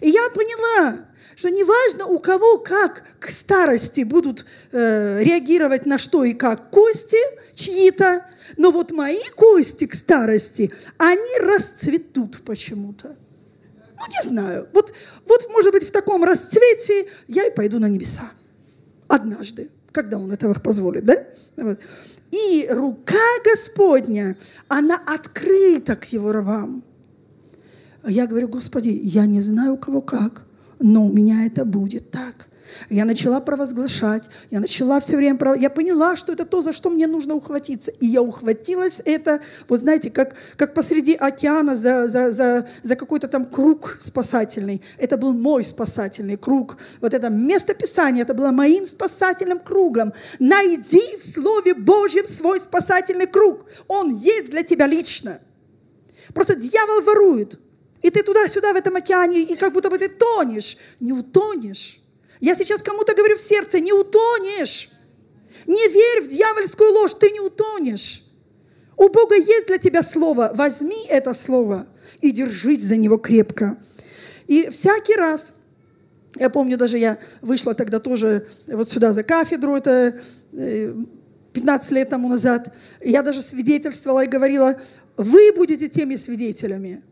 И я поняла, что неважно у кого как к старости будут э, реагировать на что и как кости чьи-то, но вот мои кости к старости, они расцветут почему-то. Ну, не знаю. Вот, вот, может быть, в таком расцвете я и пойду на небеса. Однажды, когда он этого позволит, да? Вот. И рука Господня, она открыта к его рвам. Я говорю, Господи, я не знаю, у кого как но у меня это будет так. Я начала провозглашать, я начала все время, пров... я поняла, что это то, за что мне нужно ухватиться. И я ухватилась это, вот знаете, как, как посреди океана за, за, за, за какой-то там круг спасательный. Это был мой спасательный круг. Вот это место Писания, это было моим спасательным кругом. Найди в Слове Божьем свой спасательный круг. Он есть для тебя лично. Просто дьявол ворует. И ты туда-сюда в этом океане, и как будто бы ты тонешь. Не утонешь. Я сейчас кому-то говорю в сердце, не утонешь. Не верь в дьявольскую ложь, ты не утонешь. У Бога есть для тебя слово. Возьми это слово и держись за него крепко. И всякий раз, я помню, даже я вышла тогда тоже вот сюда за кафедру, это 15 э, лет тому назад, я даже свидетельствовала и говорила, вы будете теми свидетелями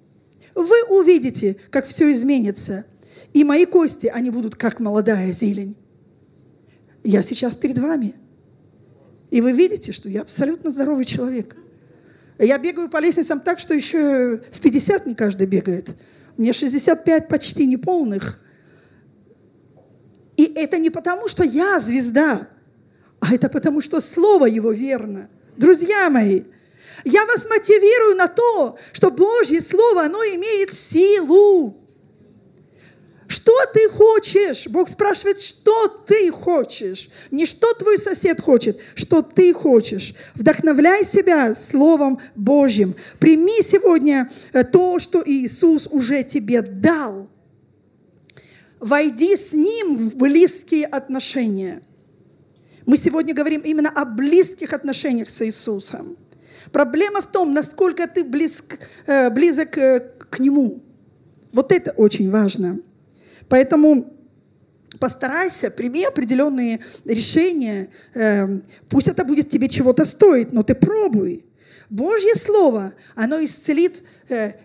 вы увидите, как все изменится. И мои кости, они будут как молодая зелень. Я сейчас перед вами. И вы видите, что я абсолютно здоровый человек. Я бегаю по лестницам так, что еще в 50 не каждый бегает. Мне 65 почти неполных. И это не потому, что я звезда, а это потому, что слово его верно. Друзья мои, я вас мотивирую на то, что Божье Слово, оно имеет силу. Что ты хочешь? Бог спрашивает, что ты хочешь. Не что твой сосед хочет, что ты хочешь. Вдохновляй себя Словом Божьим. Прими сегодня э, то, что Иисус уже тебе дал. Войди с Ним в близкие отношения. Мы сегодня говорим именно о близких отношениях с Иисусом. Проблема в том, насколько ты близк, э, близок э, к Нему. Вот это очень важно. Поэтому постарайся, прими определенные решения. Э, пусть это будет тебе чего-то стоить, но ты пробуй. Божье Слово, оно исцелит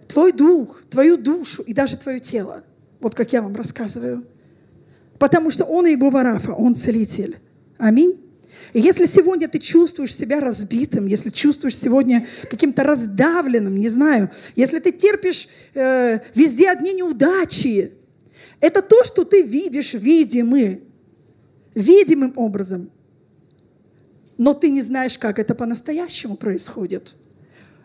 твой дух, твою душу и даже твое тело. Вот как я вам рассказываю. Потому что Он Иегова Рафа, Он целитель. Аминь. И если сегодня ты чувствуешь себя разбитым, если чувствуешь сегодня каким-то раздавленным, не знаю, если ты терпишь э, везде одни неудачи, это то, что ты видишь видимый, видимым образом. Но ты не знаешь, как это по-настоящему происходит.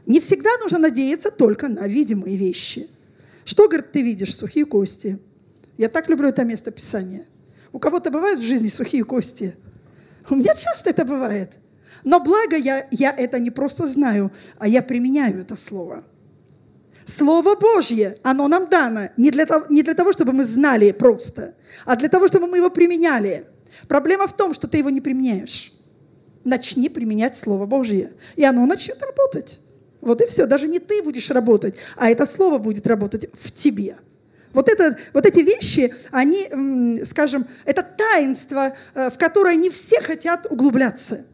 Не всегда нужно надеяться только на видимые вещи. Что, говорит, ты видишь? Сухие кости. Я так люблю это место Писания. У кого-то бывают в жизни сухие кости – У меня часто это бывает. Но благо я, я это не просто знаю, а я применяю это слово. Слово Божье, оно нам дано не для, того, не для того, чтобы мы знали просто, а для того, чтобы мы его применяли. Проблема в том, что ты его не применяешь. Начни применять Слово Божье, и оно начнет работать. Вот и все. Даже не ты будешь работать, а это Слово будет работать в тебе. Вот, это, вот эти вещи, они, скажем, это таинство, э, в которое не все хотят углубляться.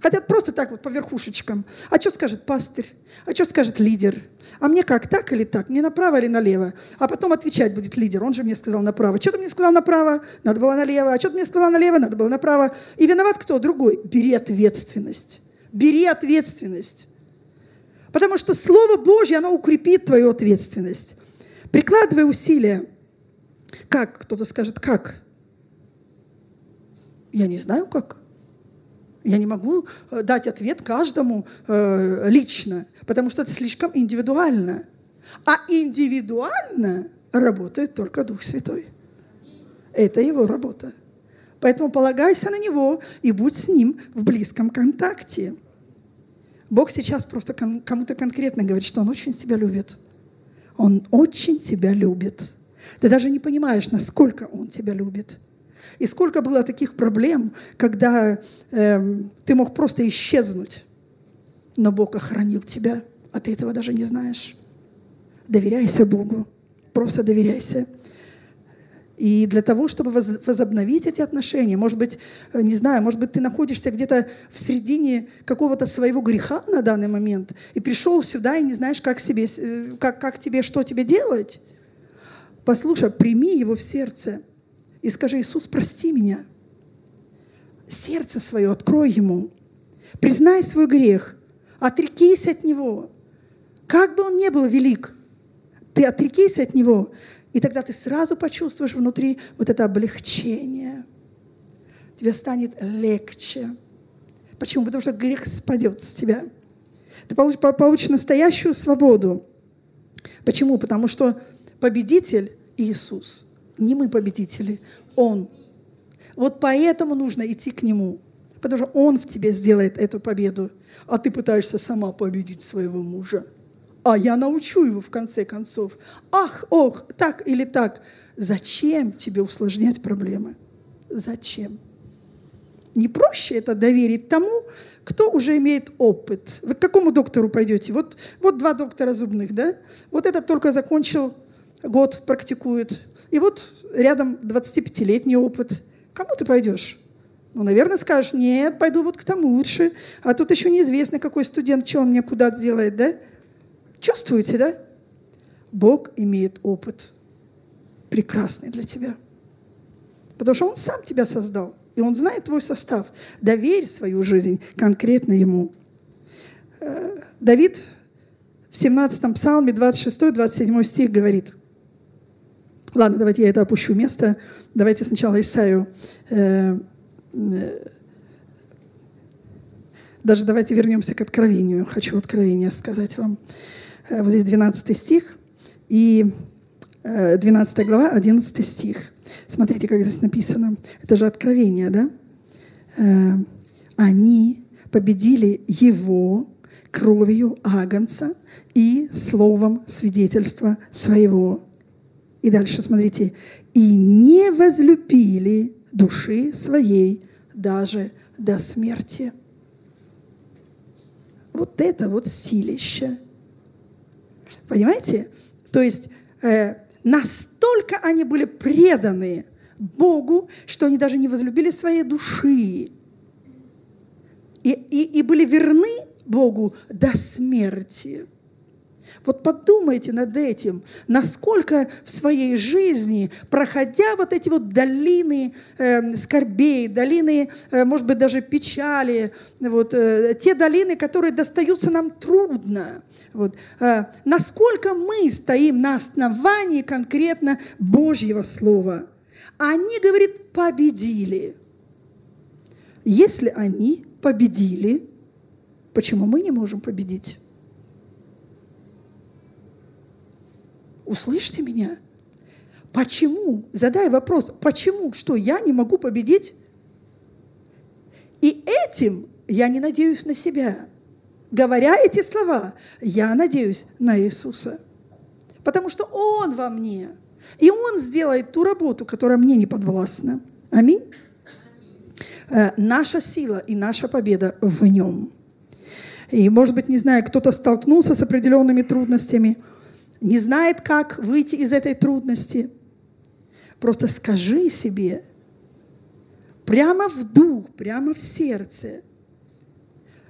Хотят просто так вот по верхушечкам. А что скажет пастырь? А что скажет лидер? А мне как, так или так? Мне направо или налево? А потом отвечать будет лидер. Он же мне сказал направо. Что ты мне сказал направо? Надо было налево. А что ты мне сказал налево? Надо было направо. И виноват кто? Другой. Бери ответственность. Бери ответственность. Потому что Слово Божье, оно укрепит твою ответственность. Прикладывай усилия. Как? Кто-то скажет, как? Я не знаю, как. Я не могу э, дать ответ каждому э, лично, потому что это слишком индивидуально. А индивидуально работает только Дух Святой. Это его работа. Поэтому полагайся на него и будь с ним в близком контакте. Бог сейчас просто кому-то конкретно говорит, что Он очень тебя любит. Он очень тебя любит. Ты даже не понимаешь, насколько Он тебя любит. И сколько было таких проблем, когда э, ты мог просто исчезнуть, но Бог охранил тебя, а ты этого даже не знаешь. Доверяйся Богу, просто доверяйся. И для того, чтобы возобновить эти отношения, может быть, э, не знаю, может быть, ты находишься где-то в середине какого-то своего греха на данный момент и пришел сюда и не знаешь, как, себе, э, как, как тебе, что тебе делать. Послушай, прими его в сердце и скажи, Иисус, прости меня. Сердце свое открой ему. Признай свой грех. Отрекись от него. Как бы он ни был велик, ты отрекись от него – и тогда ты сразу почувствуешь внутри вот это облегчение. Тебе станет легче. Почему? Потому что грех спадет с тебя. Ты получишь, настоящую свободу. Почему? Потому что победитель Иисус. Не мы победители, Он. Вот поэтому нужно идти к Нему. Потому что Он в тебе сделает эту победу. А ты пытаешься сама победить своего мужа а я научу его в конце концов. Ах, ох, так или так. Зачем тебе усложнять проблемы? Зачем? Не проще это доверить тому, кто уже имеет опыт. Вы к какому доктору пойдете? Вот, вот два доктора зубных, да? Вот этот только закончил, год практикует. И вот рядом 25-летний опыт. Кому ты пойдешь? Ну, наверное, скажешь, нет, пойду вот к тому лучше. А тут еще неизвестно, какой студент, что он мне куда сделает, да? Чувствуете, да? Бог имеет опыт прекрасный для тебя. Потому что Он сам тебя создал. И Он знает твой состав. Доверь свою жизнь конкретно Ему. Э, Давид в 17 псалме 26-27 стих говорит. Ладно, давайте я это опущу место. Давайте сначала Исаию. Э, э, даже давайте вернемся к откровению. Хочу откровение сказать вам. Э, вот здесь 12 стих и 12 э, глава, 11 стих. Смотрите, как здесь написано. Это же откровение, да? Э, Они победили его кровью Агнца и словом свидетельства своего. И дальше смотрите. И не возлюбили души своей даже до смерти. Вот это вот силище – Понимаете? То есть э, настолько они были преданы Богу, что они даже не возлюбили своей души. И, и, и были верны Богу до смерти. Вот подумайте над этим, насколько в своей жизни, проходя вот эти вот долины э, скорбей, долины, э, может быть, даже печали, вот, э, те долины, которые достаются нам трудно, вот, э, насколько мы стоим на основании конкретно Божьего Слова. Они, говорит, победили. Если они победили, почему мы не можем победить? Услышьте меня. Почему? Задай вопрос, почему? Что я не могу победить? И этим я не надеюсь на себя. Говоря эти слова, я надеюсь на Иисуса. Потому что Он во мне. И Он сделает ту работу, которая мне не подвластна. Аминь. Э, наша сила и наша победа в Нем. И, может быть, не знаю, кто-то столкнулся с определенными трудностями, не знает, как выйти из этой трудности. Просто скажи себе, прямо в дух, прямо в сердце,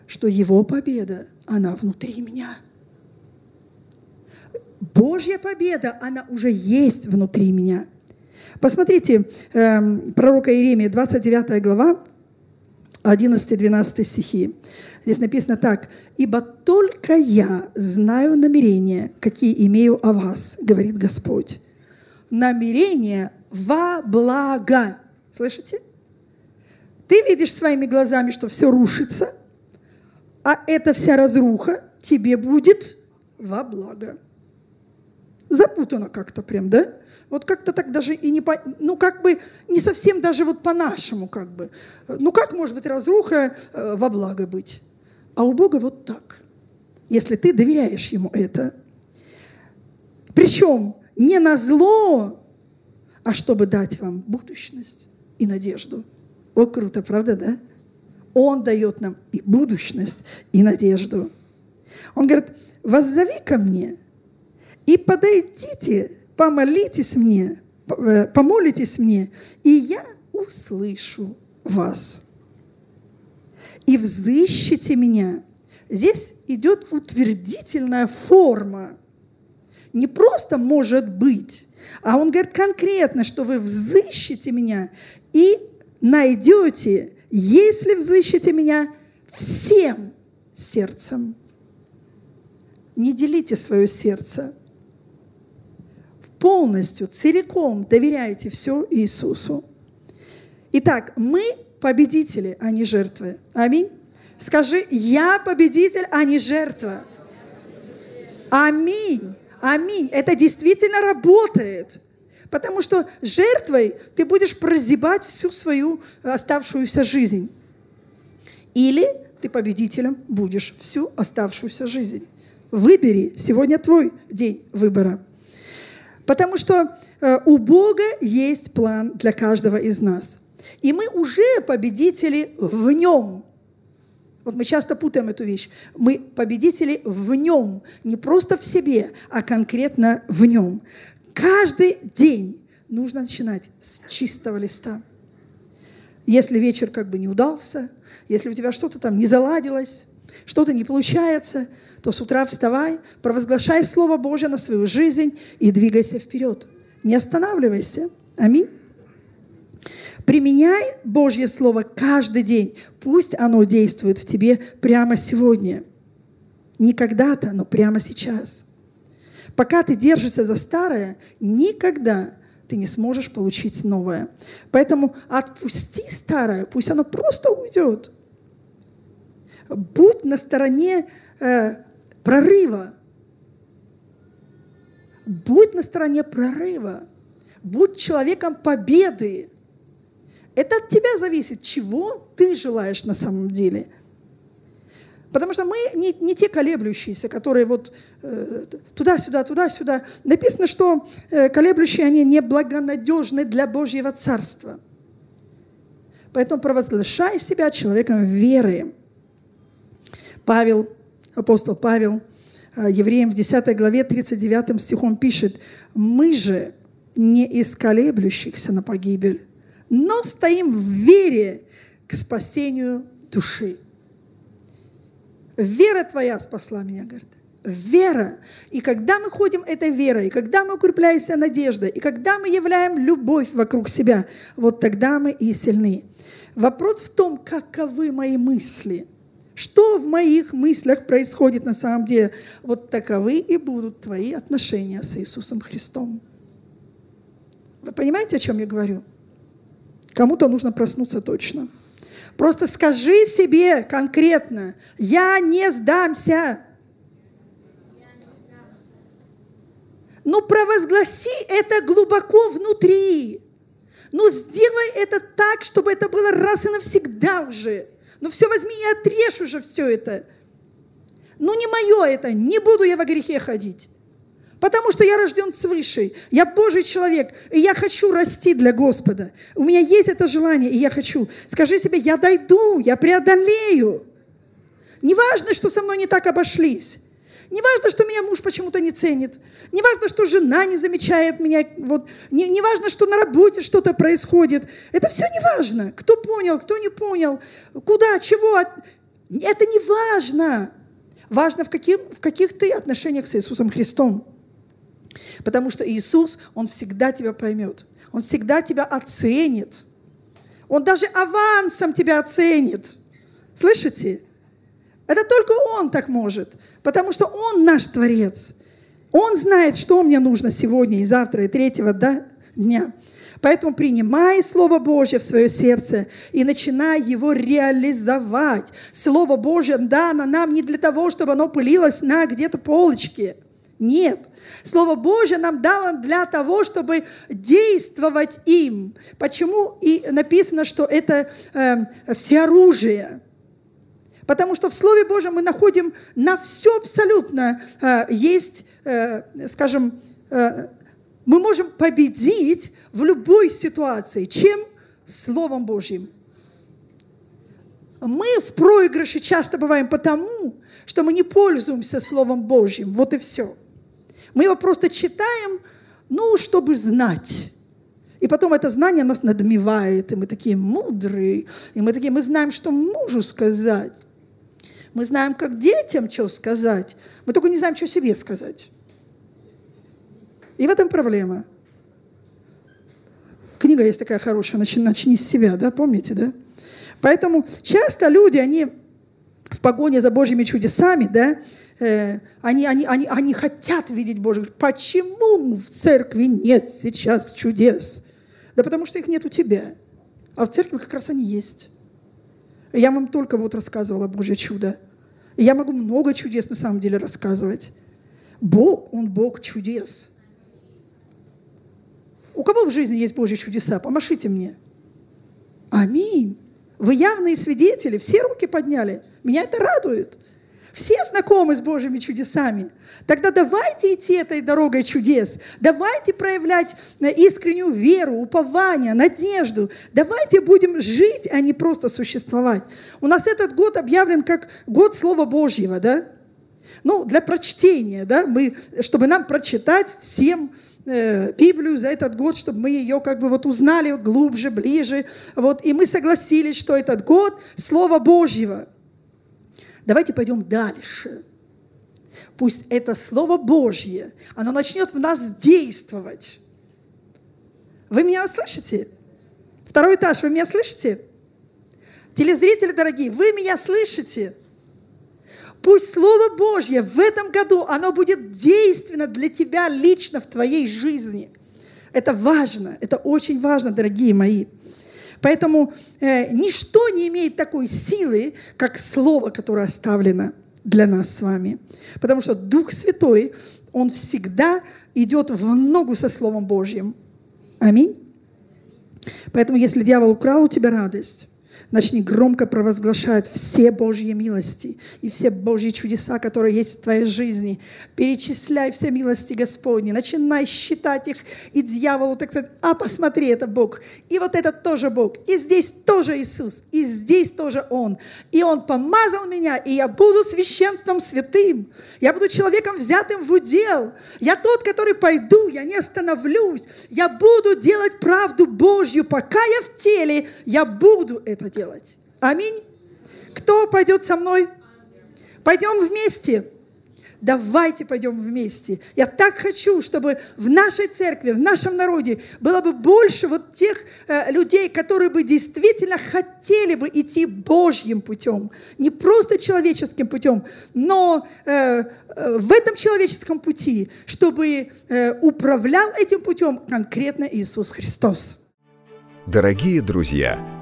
что Его победа, она внутри меня. Божья победа, она уже есть внутри меня. Посмотрите, э, пророка Иеремия, 29 глава, 11-12 стихи. Здесь написано так. «Ибо только я знаю намерения, какие имею о вас, говорит Господь. Намерения во благо». Слышите? Ты видишь своими глазами, что все рушится, а эта вся разруха тебе будет во благо. Запутано как-то прям, да? Вот как-то так даже и не по... Ну, как бы не совсем даже вот по-нашему как бы. Ну, как может быть разруха э, во благо быть? А у Бога вот так. Если ты доверяешь Ему это. Причем не на зло, а чтобы дать вам будущность и надежду. О, круто, правда, да? Он дает нам и будущность, и надежду. Он говорит, воззови ко мне и подойдите, помолитесь мне, э, помолитесь мне, и я услышу вас и взыщите меня. Здесь идет утвердительная форма. Не просто может быть, а он говорит конкретно, что вы взыщите меня и найдете, если взыщите меня всем сердцем. Не делите свое сердце. Полностью, целиком доверяйте все Иисусу. Итак, мы победители, а не жертвы. Аминь. Скажи, я победитель, а не жертва. Аминь. Аминь. Это действительно работает. Потому что жертвой ты будешь прозябать всю свою оставшуюся жизнь. Или ты победителем будешь всю оставшуюся жизнь. Выбери. Сегодня твой день выбора. Потому что э, у Бога есть план для каждого из нас. И мы уже победители в нем. Вот мы часто путаем эту вещь. Мы победители в нем, не просто в себе, а конкретно в нем. Каждый день нужно начинать с чистого листа. Если вечер как бы не удался, если у тебя что-то там не заладилось, что-то не получается, то с утра вставай, провозглашай Слово Божье на свою жизнь и двигайся вперед. Не останавливайся. Аминь. Применяй Божье Слово каждый день. Пусть оно действует в тебе прямо сегодня. Не когда-то, но прямо сейчас. Пока ты держишься за старое, никогда ты не сможешь получить новое. Поэтому отпусти старое, пусть оно просто уйдет. Будь на стороне э, прорыва. Будь на стороне прорыва. Будь человеком победы. Это от тебя зависит, чего ты желаешь на самом деле. Потому что мы не, не те колеблющиеся, которые вот э, туда-сюда, туда-сюда. Написано, что э, колеблющие, они неблагонадежны для Божьего Царства. Поэтому провозглашай себя человеком веры. Павел, апостол Павел, э, евреям в 10 главе 39 стихом пишет, «Мы же не из колеблющихся на погибель, но стоим в вере к спасению души. Вера твоя спасла меня, говорит. Вера. И когда мы ходим этой верой, и когда мы укрепляемся надеждой, и когда мы являем любовь вокруг себя, вот тогда мы и сильны. Вопрос в том, каковы мои мысли. Что в моих мыслях происходит на самом деле? Вот таковы и будут твои отношения с Иисусом Христом. Вы понимаете, о чем я говорю? Кому-то нужно проснуться точно. Просто скажи себе конкретно, я не сдамся. Ну, провозгласи это глубоко внутри. Ну, сделай это так, чтобы это было раз и навсегда уже. Ну все возьми и отрежь уже все это. Ну не мое это, не буду я во грехе ходить. Потому что я рожден свыше, я Божий человек, и я хочу расти для Господа. У меня есть это желание, и я хочу. Скажи себе, я дойду, я преодолею. Не важно, что со мной не так обошлись. Не важно, что меня муж почему-то не ценит. Не важно, что жена не замечает меня. Вот. Не, не важно, что на работе что-то происходит. Это все не важно. Кто понял, кто не понял, куда, чего. Это не важно. Важно, в, каких, в каких ты отношениях с Иисусом Христом. Потому что Иисус, Он всегда тебя поймет. Он всегда тебя оценит. Он даже авансом тебя оценит. Слышите? Это только Он так может, потому что Он наш Творец. Он знает, что мне нужно сегодня и завтра, и третьего да, дня. Поэтому принимай Слово Божье в свое сердце и начинай его реализовать. Слово Божье дано нам не для того, чтобы оно пылилось на где-то полочке. Нет. Слово Божье нам дало для того, чтобы действовать им. Почему и написано, что это э, всеоружие? Потому что в Слове Божьем мы находим на все абсолютно э, есть, э, скажем, э, мы можем победить в любой ситуации. Чем? Словом Божьим. Мы в проигрыше часто бываем потому, что мы не пользуемся Словом Божьим. Вот и все. Мы его просто читаем, ну, чтобы знать. И потом это знание нас надмевает, и мы такие мудрые, и мы такие, мы знаем, что мужу сказать. Мы знаем, как детям что сказать. Мы только не знаем, что себе сказать. И в этом проблема. Книга есть такая хорошая, начни, начни с себя, да, помните, да? Поэтому часто люди, они в погоне за Божьими чудесами, да, э, они, они, они, они хотят видеть Божьих. Почему в церкви нет сейчас чудес? Да потому что их нет у тебя. А в церкви как раз они есть. Я вам только вот рассказывала Божье чудо. Я могу много чудес на самом деле рассказывать. Бог, Он Бог чудес. У кого в жизни есть Божьи чудеса? Помашите мне. Аминь. Вы явные свидетели, все руки подняли. Меня это радует. Все знакомы с Божьими чудесами. Тогда давайте идти этой дорогой чудес. Давайте проявлять э, искреннюю веру, упование, надежду. Давайте будем жить, а не просто существовать. У нас этот год объявлен как год Слова Божьего, да? Ну, для прочтения, да, мы, чтобы нам прочитать всем э, Библию за этот год, чтобы мы ее как бы вот узнали глубже, ближе. Вот, и мы согласились, что этот год Слова Божьего. Давайте пойдем дальше. Пусть это Слово Божье, оно начнет в нас действовать. Вы меня слышите? Второй этаж, вы меня слышите? Телезрители дорогие, вы меня слышите? Пусть Слово Божье в этом году, оно будет действенно для тебя лично в твоей жизни. Это важно, это очень важно, дорогие мои. Поэтому э, ничто не имеет такой силы, как Слово, которое оставлено для нас с вами. Потому что Дух Святой, Он всегда идет в ногу со Словом Божьим. Аминь. Поэтому, если дьявол украл у тебя радость, Начни громко провозглашать все Божьи милости и все Божьи чудеса, которые есть в твоей жизни. Перечисляй все милости Господни. Начинай считать их. И дьяволу так сказать, а посмотри, это Бог. И вот этот тоже Бог. И здесь тоже Иисус. И здесь тоже Он. И Он помазал меня, и я буду священством святым. Я буду человеком взятым в удел. Я тот, который пойду, я не остановлюсь. Я буду делать правду Божью, пока я в теле, я буду это делать делать. Аминь. Кто пойдет со мной? Пойдем вместе. Давайте пойдем вместе. Я так хочу, чтобы в нашей церкви, в нашем народе было бы больше вот тех э, людей, которые бы действительно хотели бы идти Божьим путем. Не просто человеческим путем, но э, э, в этом человеческом пути, чтобы э, управлял этим путем конкретно Иисус Христос. Дорогие друзья!